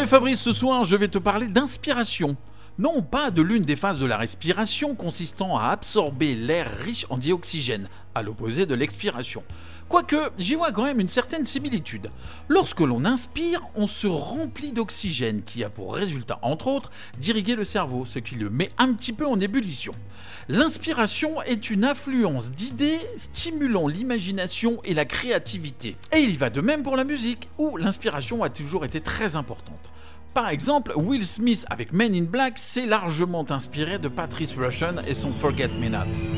Salut Fabrice, ce soir je vais te parler d'inspiration. Non pas de l'une des phases de la respiration consistant à absorber l'air riche en dioxygène, à l'opposé de l'expiration. Quoique, j'y vois quand même une certaine similitude. Lorsque l'on inspire, on se remplit d'oxygène qui a pour résultat, entre autres, d'irriguer le cerveau, ce qui le met un petit peu en ébullition. L'inspiration est une affluence d'idées stimulant l'imagination et la créativité. Et il y va de même pour la musique, où l'inspiration a toujours été très importante. Par exemple, Will Smith avec Men in Black s'est largement inspiré de Patrice Rushen et son Forget Me Nots.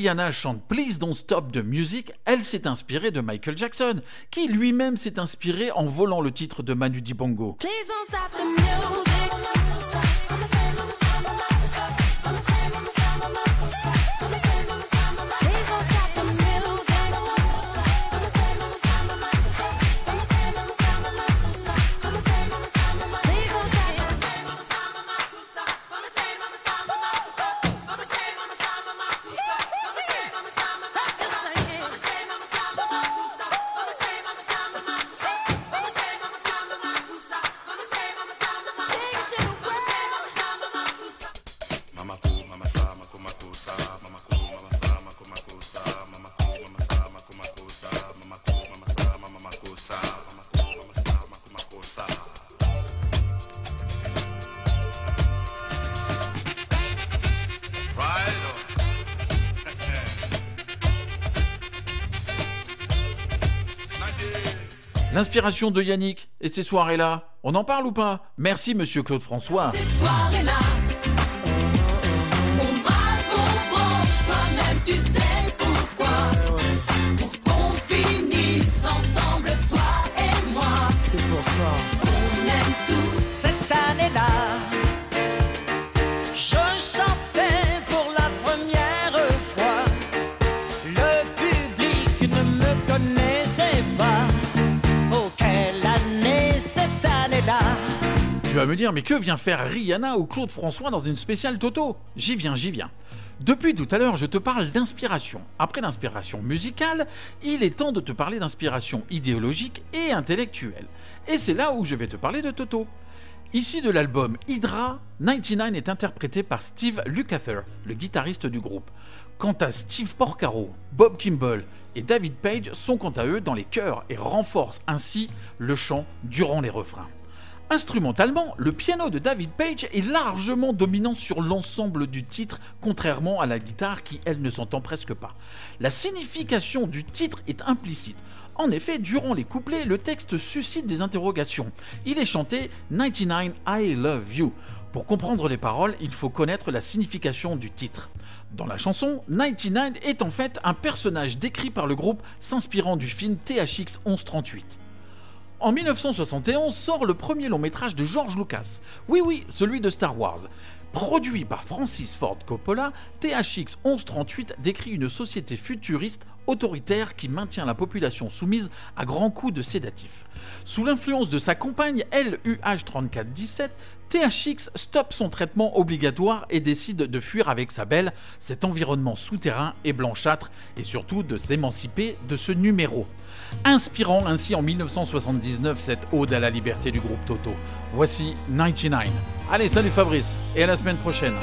Rihanna chante Please Don't Stop the Music, elle s'est inspirée de Michael Jackson, qui lui-même s'est inspiré en volant le titre de Manu Dibango. L'inspiration de Yannick et ces soirées-là, on en parle ou pas? Merci monsieur Claude François. Dire, mais que vient faire Rihanna ou Claude François dans une spéciale Toto? J'y viens, j'y viens. Depuis tout à l'heure, je te parle d'inspiration. Après l'inspiration musicale, il est temps de te parler d'inspiration idéologique et intellectuelle. Et c'est là où je vais te parler de Toto. Ici de l'album Hydra, 99 est interprété par Steve Lukather, le guitariste du groupe. Quant à Steve Porcaro, Bob Kimball et David Page sont quant à eux dans les chœurs et renforcent ainsi le chant durant les refrains. Instrumentalement, le piano de David Page est largement dominant sur l'ensemble du titre, contrairement à la guitare qui, elle, ne s'entend presque pas. La signification du titre est implicite. En effet, durant les couplets, le texte suscite des interrogations. Il est chanté 99 I Love You. Pour comprendre les paroles, il faut connaître la signification du titre. Dans la chanson, 99 est en fait un personnage décrit par le groupe s'inspirant du film THX 1138. En 1971 sort le premier long métrage de George Lucas. Oui oui, celui de Star Wars. Produit par Francis Ford Coppola, THX 1138 décrit une société futuriste autoritaire qui maintient la population soumise à grands coups de sédatifs. Sous l'influence de sa compagne LUH3417, THX stoppe son traitement obligatoire et décide de fuir avec sa belle cet environnement souterrain et blanchâtre et surtout de s'émanciper de ce numéro inspirant ainsi en 1979 cette ode à la liberté du groupe Toto. Voici 99. Allez, salut Fabrice, et à la semaine prochaine.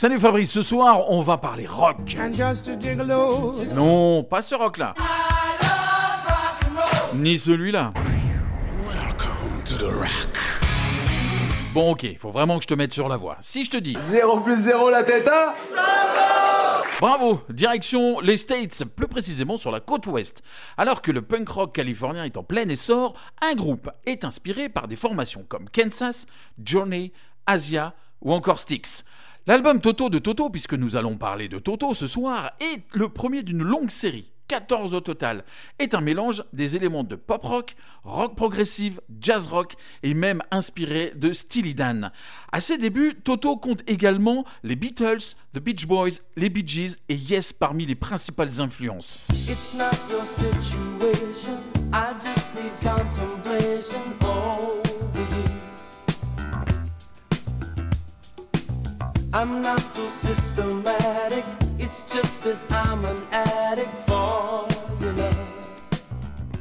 Salut Fabrice, ce soir on va parler rock. And just a gigolo. Non, pas ce rock là. Ni celui-là. Bon ok, faut vraiment que je te mette sur la voie. Si je te dis 0 plus 0 la tête hein? Bravo Direction les States, plus précisément sur la côte ouest. Alors que le punk rock californien est en plein essor, un groupe est inspiré par des formations comme Kansas, Journey, Asia ou encore Styx. L'album Toto de Toto, puisque nous allons parler de Toto ce soir, est le premier d'une longue série. 14 au total, est un mélange des éléments de pop rock, rock progressive, jazz rock et même inspiré de Steely Dan. À ses débuts, Toto compte également les Beatles, The Beach Boys, les Bee Gees et Yes parmi les principales influences.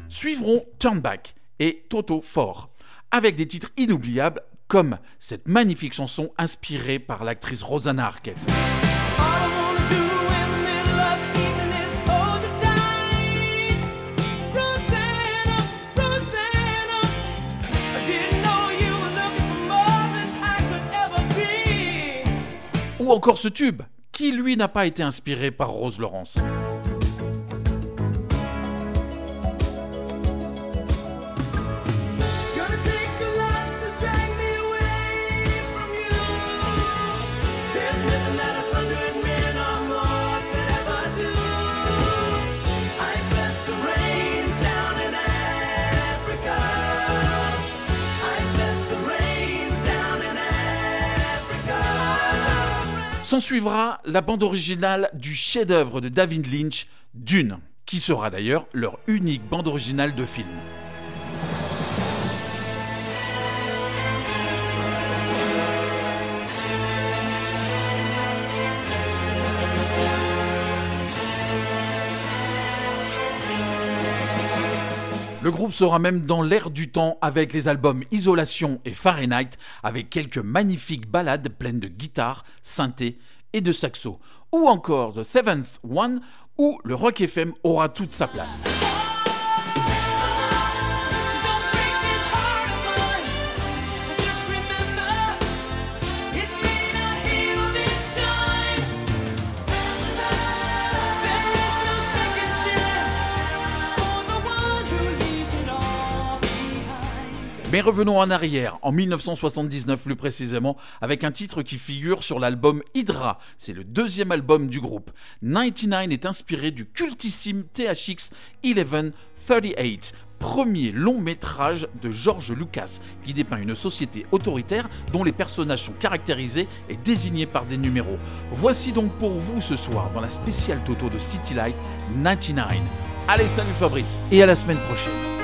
Suivront Turn Back et Toto Fort, avec des titres inoubliables comme cette magnifique chanson inspirée par l'actrice Rosanna Arquette. Ou encore ce tube, qui lui n'a pas été inspiré par Rose Laurence. S'en suivra la bande originale du chef-d'œuvre de David Lynch, Dune, qui sera d'ailleurs leur unique bande originale de film. Le groupe sera même dans l'air du temps avec les albums Isolation et Fahrenheit, avec quelques magnifiques ballades pleines de guitare, synthé et de saxo. Ou encore The Seventh One, où le rock FM aura toute sa place. Mais revenons en arrière, en 1979 plus précisément, avec un titre qui figure sur l'album Hydra. C'est le deuxième album du groupe. 99 est inspiré du cultissime THX 1138, premier long métrage de George Lucas, qui dépeint une société autoritaire dont les personnages sont caractérisés et désignés par des numéros. Voici donc pour vous ce soir, dans la spéciale Toto de City Light, 99. Allez, salut Fabrice, et à la semaine prochaine.